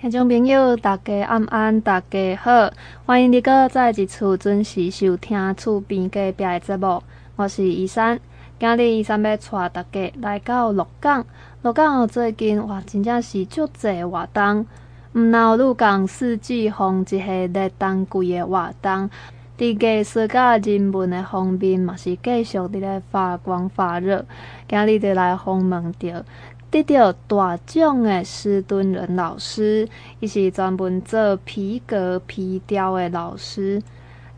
听众朋友，大家晚安，大家好，欢迎你搁再一次准时收听厝边隔壁的节目。我是伊珊，今日伊珊要带大家来到鹿港。鹿港最近哇，真正是足济活动，毋闹鹿港四季风一个热当季的活动，伫艺术甲人文的方面嘛是继续伫咧发光发热。今日就来访问到。得到大奖的施敦仁老师，伊是专门做皮革皮雕的老师。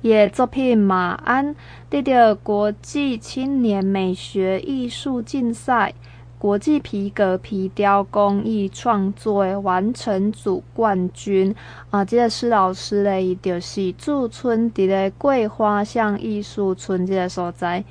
伊作品马鞍得到国际青年美学艺术竞赛国际皮革皮雕工艺创作的完成组冠军。啊，这个施老师咧，伊就是驻村伫咧桂花巷艺术村这个所在。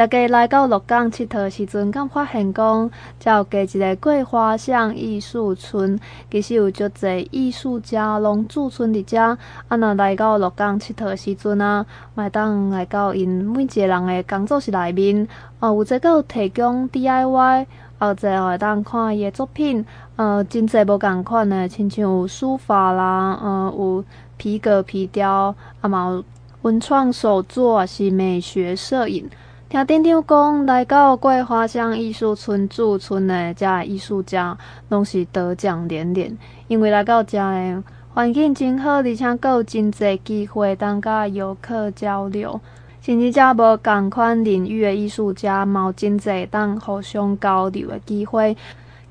大家来到鹿港佚佗时阵，敢发现讲，才有加一个桂花巷艺术村，其实有足侪艺术家拢驻村伫遮。啊，若来到鹿港佚佗时阵啊，麦当来到因每一个人的工作室内面，啊，有一个提供 DIY，啊，有一个会当看伊的作品，呃，真侪无共款的，亲像有书法啦，呃，有皮革皮雕，啊嘛有文创手作，是美学摄影。听店长讲，来到桂花乡艺术村驻村的这艺术家，拢是得奖连连。因为来到这的环境真好，而且阁有真侪机会当甲游客交流，甚至遮无共款领域的艺术家，嘛有真侪当互相交流的机会。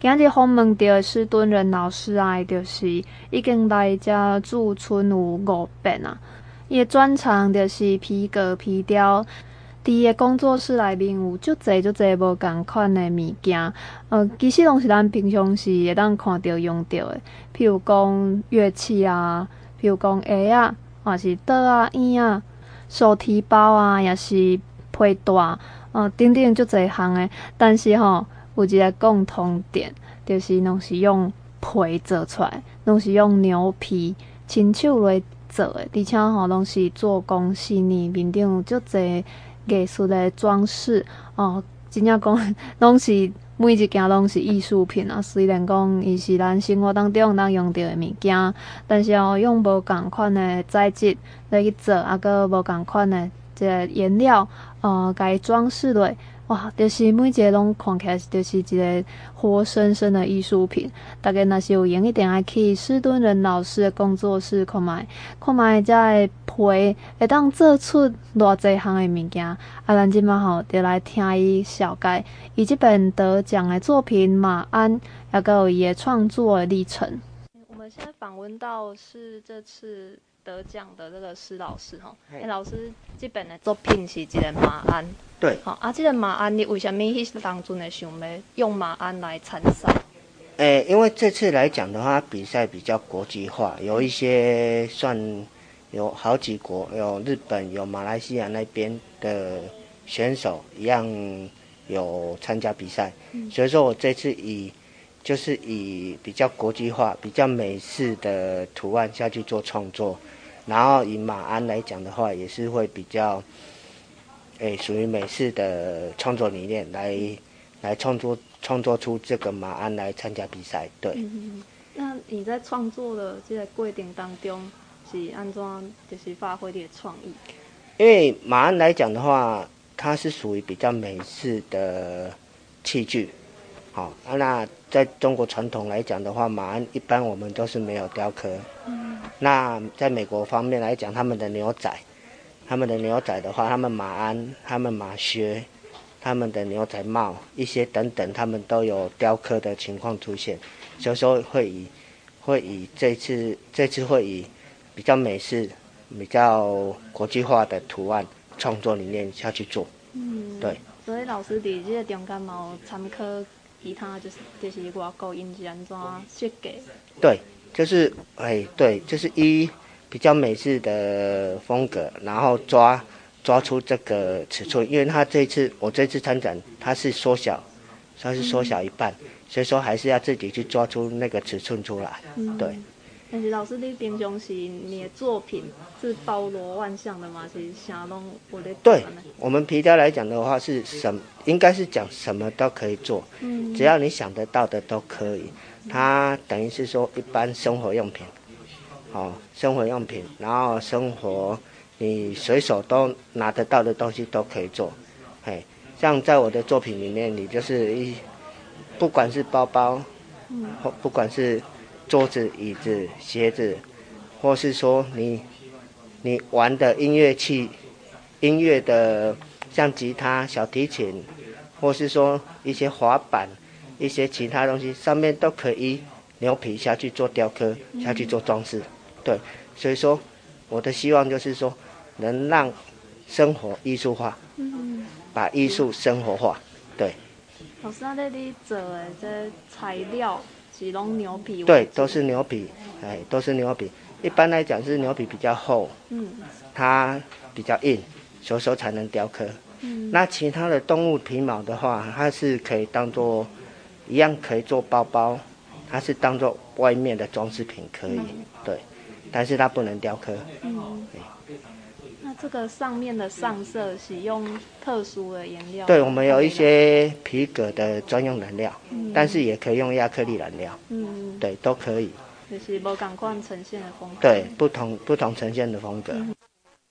今日访问到施敦仁老师啊，就是已经来遮驻村有五遍啊。伊的专长就是皮革皮雕。伫个工作室内面有足侪足侪无共款的物件，呃，其实拢是咱平常时会当看到用到的，譬如讲乐器啊，譬如讲鞋啊，或是桌啊、椅啊、手提包啊，也是皮带，呃，等等足侪项的。但是吼，有一个共同点，就是拢是用皮做出来，拢是用牛皮亲手来做的，而且吼拢是做工细腻，面顶有足侪。艺术的装饰哦，真正讲 拢是每一件拢是艺术品啊。虽然讲伊是咱生活当中咱用到的物件，但是哦，用无共款的材质来去做，啊，搁无共款的这颜料，呃，该装饰类。哇，就是每一个拢看起来就是一个活生生的艺术品。大家若是有闲一点，爱去施敦仁老师的工作室看卖，看卖遮个皮会当做出偌济项的物件。啊，咱即马吼，就来听伊小解伊即本得奖的作品马鞍，还有伊的创作的历程。我们现在访问到是这次得奖的这个施老师吼，哎、欸，老师即本的作品是一个马鞍。对，好啊，这个马鞍，你为什么当中的想要用马鞍来参赛？诶、欸，因为这次来讲的话，比赛比较国际化，有一些算有好几国，有日本、有马来西亚那边的选手一样有参加比赛，嗯、所以说我这次以就是以比较国际化、比较美式的图案下去做创作，然后以马鞍来讲的话，也是会比较。诶，属于美式的创作理念来来创作创作出这个马鞍来参加比赛，对。嗯，那你在创作的这个过程当中是安怎就是发挥你的创意？因为马鞍来讲的话，它是属于比较美式的器具，好啊。那在中国传统来讲的话，马鞍一般我们都是没有雕刻。嗯。那在美国方面来讲，他们的牛仔。他们的牛仔的话，他们马鞍、他们马靴、他们的牛仔帽一些等等，他们都有雕刻的情况出现，所以说会以会以这次这次会以比较美式、比较国际化的图案创作理念下去做。嗯，对。所以老师在这个中间嘛，参考其他就是就是外国因是安怎设计？对，就是哎，对，就是一。比较美式的风格，然后抓抓出这个尺寸，因为它这次我这次参展，它是缩小，它是缩小一半，所以说还是要自己去抓出那个尺寸出来。对，但是老师，你平常是你的作品是包罗万象的吗？是啥拢我的？对，我们皮雕来讲的话，是什么应该是讲什么都可以做，嗯，只要你想得到的都可以。它等于是说一般生活用品，哦，生活用品，然后生活你随手都拿得到的东西都可以做，嘿，像在我的作品里面，你就是一，不管是包包，嗯，或不管是桌子、椅子、鞋子，或是说你你玩的音乐器、音乐的像吉他、小提琴，或是说一些滑板。一些其他东西上面都可以牛皮下去做雕刻，下去做装饰，对，所以说我的希望就是说能让生活艺术化，把艺术生活化，对。老师，那你做的这材料是用牛皮？对，都是牛皮，哎，都是牛皮。一般来讲是牛皮比较厚，嗯，它比较硬，所以说才能雕刻。嗯，那其他的动物皮毛的话，它是可以当做。一样可以做包包，它是当做外面的装饰品可以，嗯、对，但是它不能雕刻。嗯，这个上面的上色使用特殊的颜料？对，我们有一些皮革的专用染料，嗯、但是也可以用亚克力染料。嗯，对，都可以。就是不同款呈现的风格。对，不同不同呈现的风格。嗯、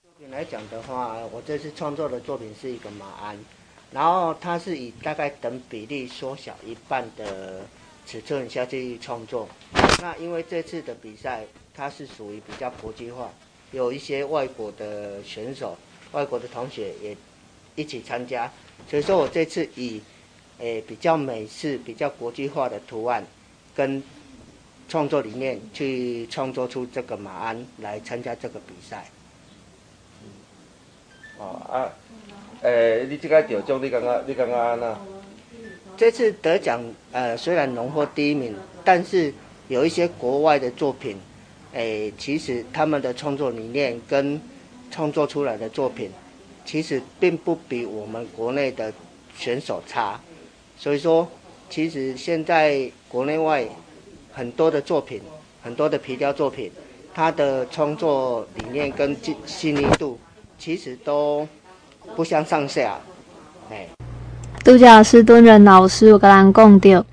作品来讲的话，我这次创作的作品是一个马鞍。然后它是以大概等比例缩小一半的尺寸下去创作。那因为这次的比赛它是属于比较国际化，有一些外国的选手、外国的同学也一起参加，所以说我这次以诶比较美式、比较国际化的图案跟创作理念去创作出这个马鞍来参加这个比赛。哦啊。诶、欸，你这个得奖，你感觉你感觉安怎？这次得奖，呃，虽然荣获第一名，但是有一些国外的作品，诶、其实他们的创作理念跟创作出来的作品，其实并不比我们国内的选手差。所以说，其实现在国内外很多的作品，很多的皮雕作品，它的创作理念跟细细腻度，其实都。不相上下，哎。拄只史敦仁老师有甲咱讲到，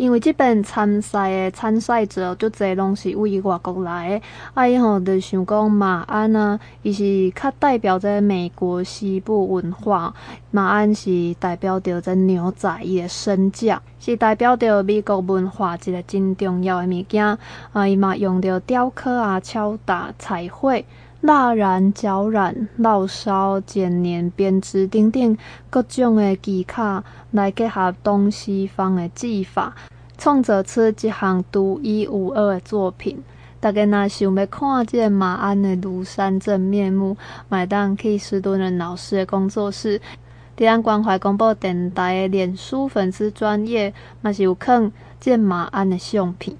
因为这边参赛的参赛者足侪拢是位于外国来的，啊，伊吼就想讲马鞍啊，伊是较代表着美国西部文化，马鞍是代表着这牛仔伊诶身价，是代表着美国文化一个真重要诶物件，啊，伊嘛用着雕刻啊、敲打、彩绘。蜡染、胶染、烙烧、剪黏、编织等等各种的技巧，来结合东西方的技法，创造出一项独一无二的作品。大家若想要看见马鞍的庐山真面目，麦当去史敦仁老师的工作室，伫咱关怀广播电台的脸书粉丝专页，嘛是有放见马鞍的相片。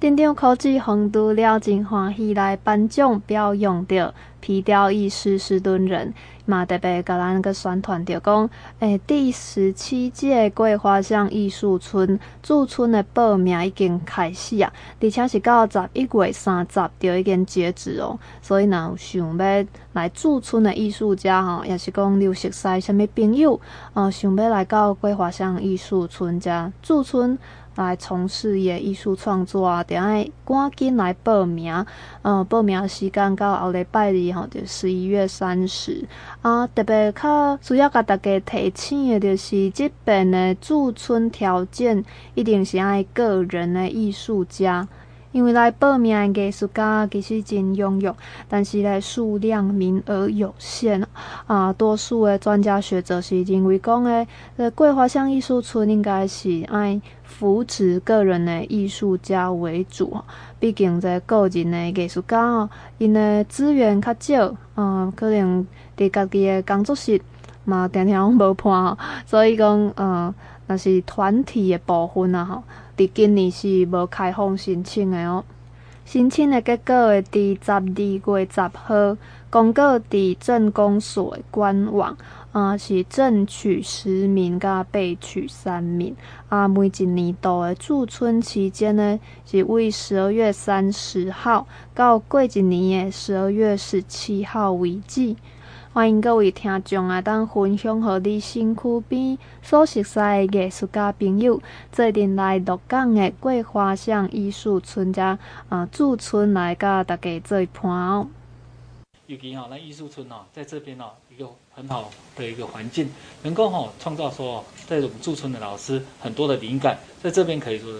镇长科技红度了真欢喜来颁奖表扬着皮雕艺师史敦仁，嘛特别甲咱个宣传着讲，诶、欸，第十七届桂花巷艺术村驻村的报名已经开始啊，而且是到十一月三十就已经截止哦。所以若有想要来驻村的艺术家吼，也是讲有熟悉什物朋友，呃，想要来到桂花巷艺术村遮驻村。来从事也艺术创作啊，等下赶紧来报名。呃，报名时间到后礼拜二吼，就十一月三十。啊，特别较需要甲大家提醒的，就是即边的驻村条件一定是爱个人的艺术家。因为来报名的艺术家其实真踊跃，但是咧数量名额有限啊。多数的专家学者是认为讲诶，呃，桂花巷艺术村应该是爱扶持个人的艺术家为主。毕竟在个人的艺术家哦，因的资源较少，嗯，可能伫家己的工作室嘛，常常无伴，所以讲，嗯，若是团体的部分啊，吼。伫今年是无开放申请的哦，申请的结果会伫十二月十号公告伫镇公所的官网，啊，是正取十名，甲备取三名。啊，每一年度的驻村期间呢，是为十二月三十号到过一年的十二月十七号为止。欢迎各位听众啊，当分享和你身躯边所熟悉的艺术家朋友，做阵来鹿港的桂花巷艺术村家啊驻村来甲大家做伴哦。尤其哈，那艺术村哦，在这边哦，一个很好的一个环境，能够哈创造说，在我们驻村的老师很多的灵感，在这边可以说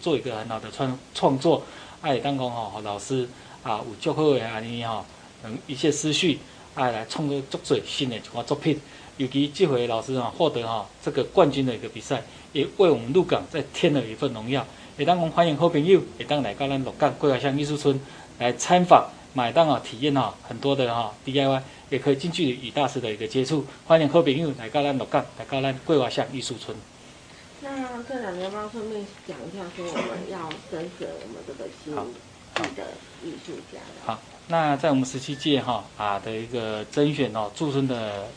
做一个很好的创创作。哎，当讲哈老师啊，有足好的安尼哈，等一些思绪，哎来创作足最新的一款作品。尤其这回老师啊获得哈这个冠军的一个比赛，也为我们鹿港再添了一份荣耀。也当我们欢迎好朋友，也当来到咱鹿港桂花巷艺术村来参访。买单啊，体验啊，很多的哈 DIY，也可以近距离与大师的一个接触。欢迎好朋友来到咱鹿港，来到咱桂花巷艺术村。那这两年要不要顺便讲一下，说我们要甄选我们这个新的艺术家好？那在我们十七届哈啊的一个甄选哦，驻村的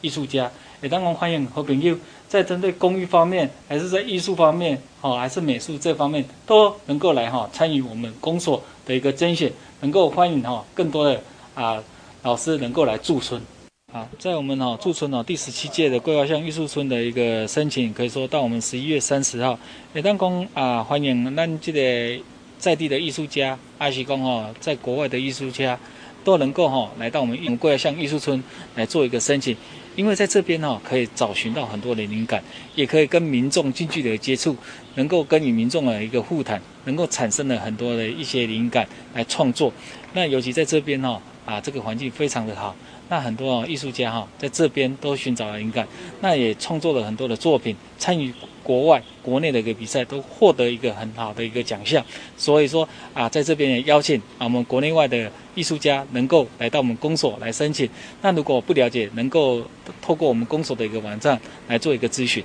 艺术家，也当然欢迎和朋友在针对公益方面，还是在艺术方面，哦，还是美术这方面，都能够来哈参与我们公所的一个甄选。能够欢迎哈更多的啊老师能够来驻村，啊，在我们哈驻村哦第十七届的桂花巷艺术村的一个申请，可以说到我们十一月三十号，也当讲啊欢迎咱这个在地的艺术家，阿西公哈在国外的艺术家，都能够哈来到我们永贵乡艺术村来做一个申请。因为在这边哈，可以找寻到很多的灵感，也可以跟民众近距离的接触，能够跟与民众的一个互谈，能够产生了很多的一些灵感来创作。那尤其在这边哈，啊，这个环境非常的好，那很多艺术家哈在这边都寻找了灵感，那也创作了很多的作品，参与国外、国内的一个比赛，都获得一个很好的一个奖项。所以说啊，在这边也邀请啊我们国内外的。艺术家能够来到我们公所来申请，那如果不了解，能够透过我们公所的一个网站来做一个咨询。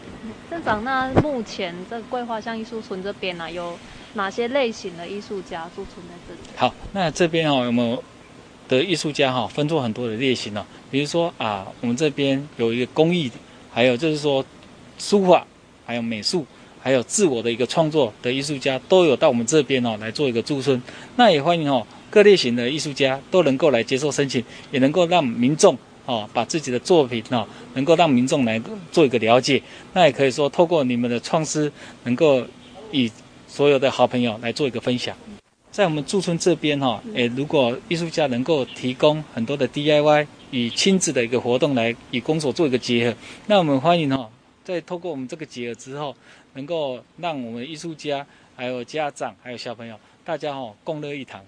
镇长，那目前这桂花巷艺术村这边呢、啊，有哪些类型的艺术家驻存在这里？好，那这边哦，有没有的艺术家哈，分作很多的类型呢？比如说啊，我们这边有一个工艺，还有就是说书法，还有美术，还有自我的一个创作的艺术家，都有到我们这边哦来做一个驻村。那也欢迎哦。各类型的艺术家都能够来接受申请，也能够让民众哦把自己的作品哦能够让民众来做一个了解。那也可以说透过你们的创思，能够与所有的好朋友来做一个分享。在我们驻村这边哈，诶，如果艺术家能够提供很多的 DIY 与亲子的一个活动来与工作做一个结合，那我们欢迎哈，在透过我们这个结合之后，能够让我们艺术家还有家长还有小朋友大家哈共乐一堂。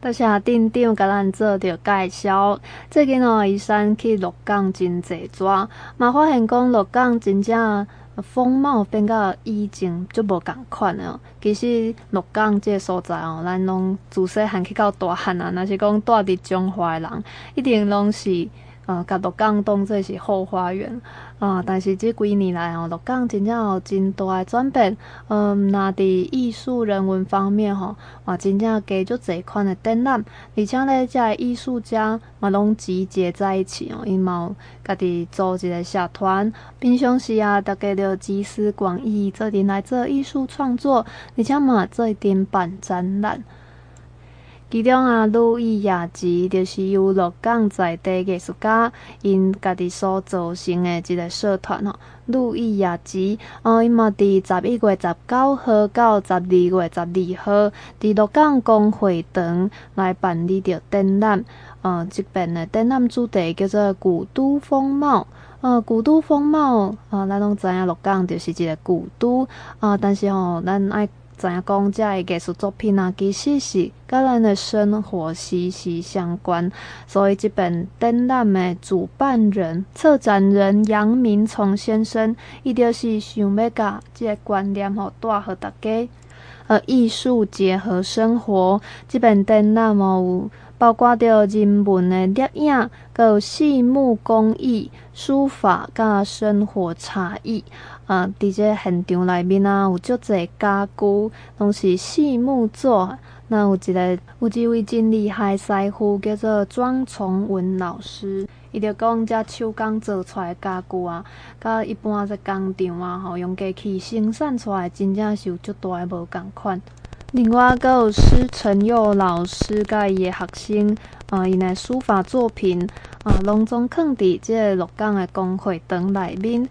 多谢镇长甲咱做着介绍。最近哦，宜山去鹿港真济转，嘛发现讲鹿港真正风貌变甲以前就无共款了。其实鹿港即个所在哦，咱拢自细汉去到大汉啊，若是讲住伫中华诶人，一定拢是。呃，甲鹿港当做是后花园啊，但是这几年来哦，鹿港真正有真大的转变。嗯，那伫艺术人文方面吼，哇，真正加足侪款的展览，而且咧，这艺术家嘛拢集结在一起哦，因嘛有家己组一个社团，平常时啊，大家就集思广益，做阵来做艺术创作，而且嘛做阵办展览。其中啊，路易雅集就是由鹿港在地艺术家因家己所组成的一个社团吼。路易雅集，哦，伊嘛伫十一月十九号到十二月十二号，伫鹿港公会堂来办理着展览。呃，这边的展览主题叫做古都风貌。呃，古都风貌，啊、咱拢知影鹿港就是一个古都。啊、但是吼，咱爱。知影讲，这艺术作品啊，其实是跟咱的生活息息相关。所以，这本展览的主办人、策展人杨明聪先生，伊就是想要甲这个观念吼带予大家。呃，艺术结合生活，这本展览有包括着人文的摄影，搁有细木工艺、书法，甲生活茶艺。啊，伫这现场内面啊，有足侪家具，拢是细木做，那有一个有一位真厉害师傅，叫做庄崇文老师。伊就讲，遮手工做出来家具啊，甲一般在工厂啊，吼用机器生产出来，真正是有足大诶无共款。另外，阁有施承佑老师甲伊诶学生，啊，因诶书法作品啊，拢总囥伫即个鹿港诶公会堂内面。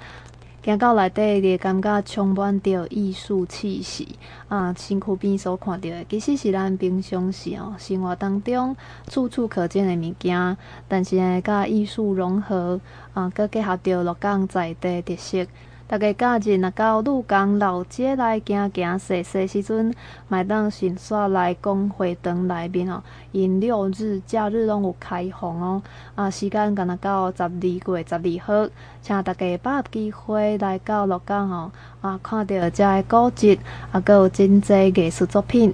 行到内底，你会感觉充满着艺术气息啊！身躯边所看到的，其实是咱平常时哦生活当中处处可见的物件，但是呢，甲艺术融合啊，佮结合着鹿港在地特色。大家假日若到鹿港老街来行行踅踅时阵，麦当先刷来公会堂内面哦，因六日假日拢有开放哦。啊，时间敢若到十二月十二号，请大家把握机会来到鹿港哦，啊，看到遮个古迹，啊，阁有真济艺术作品。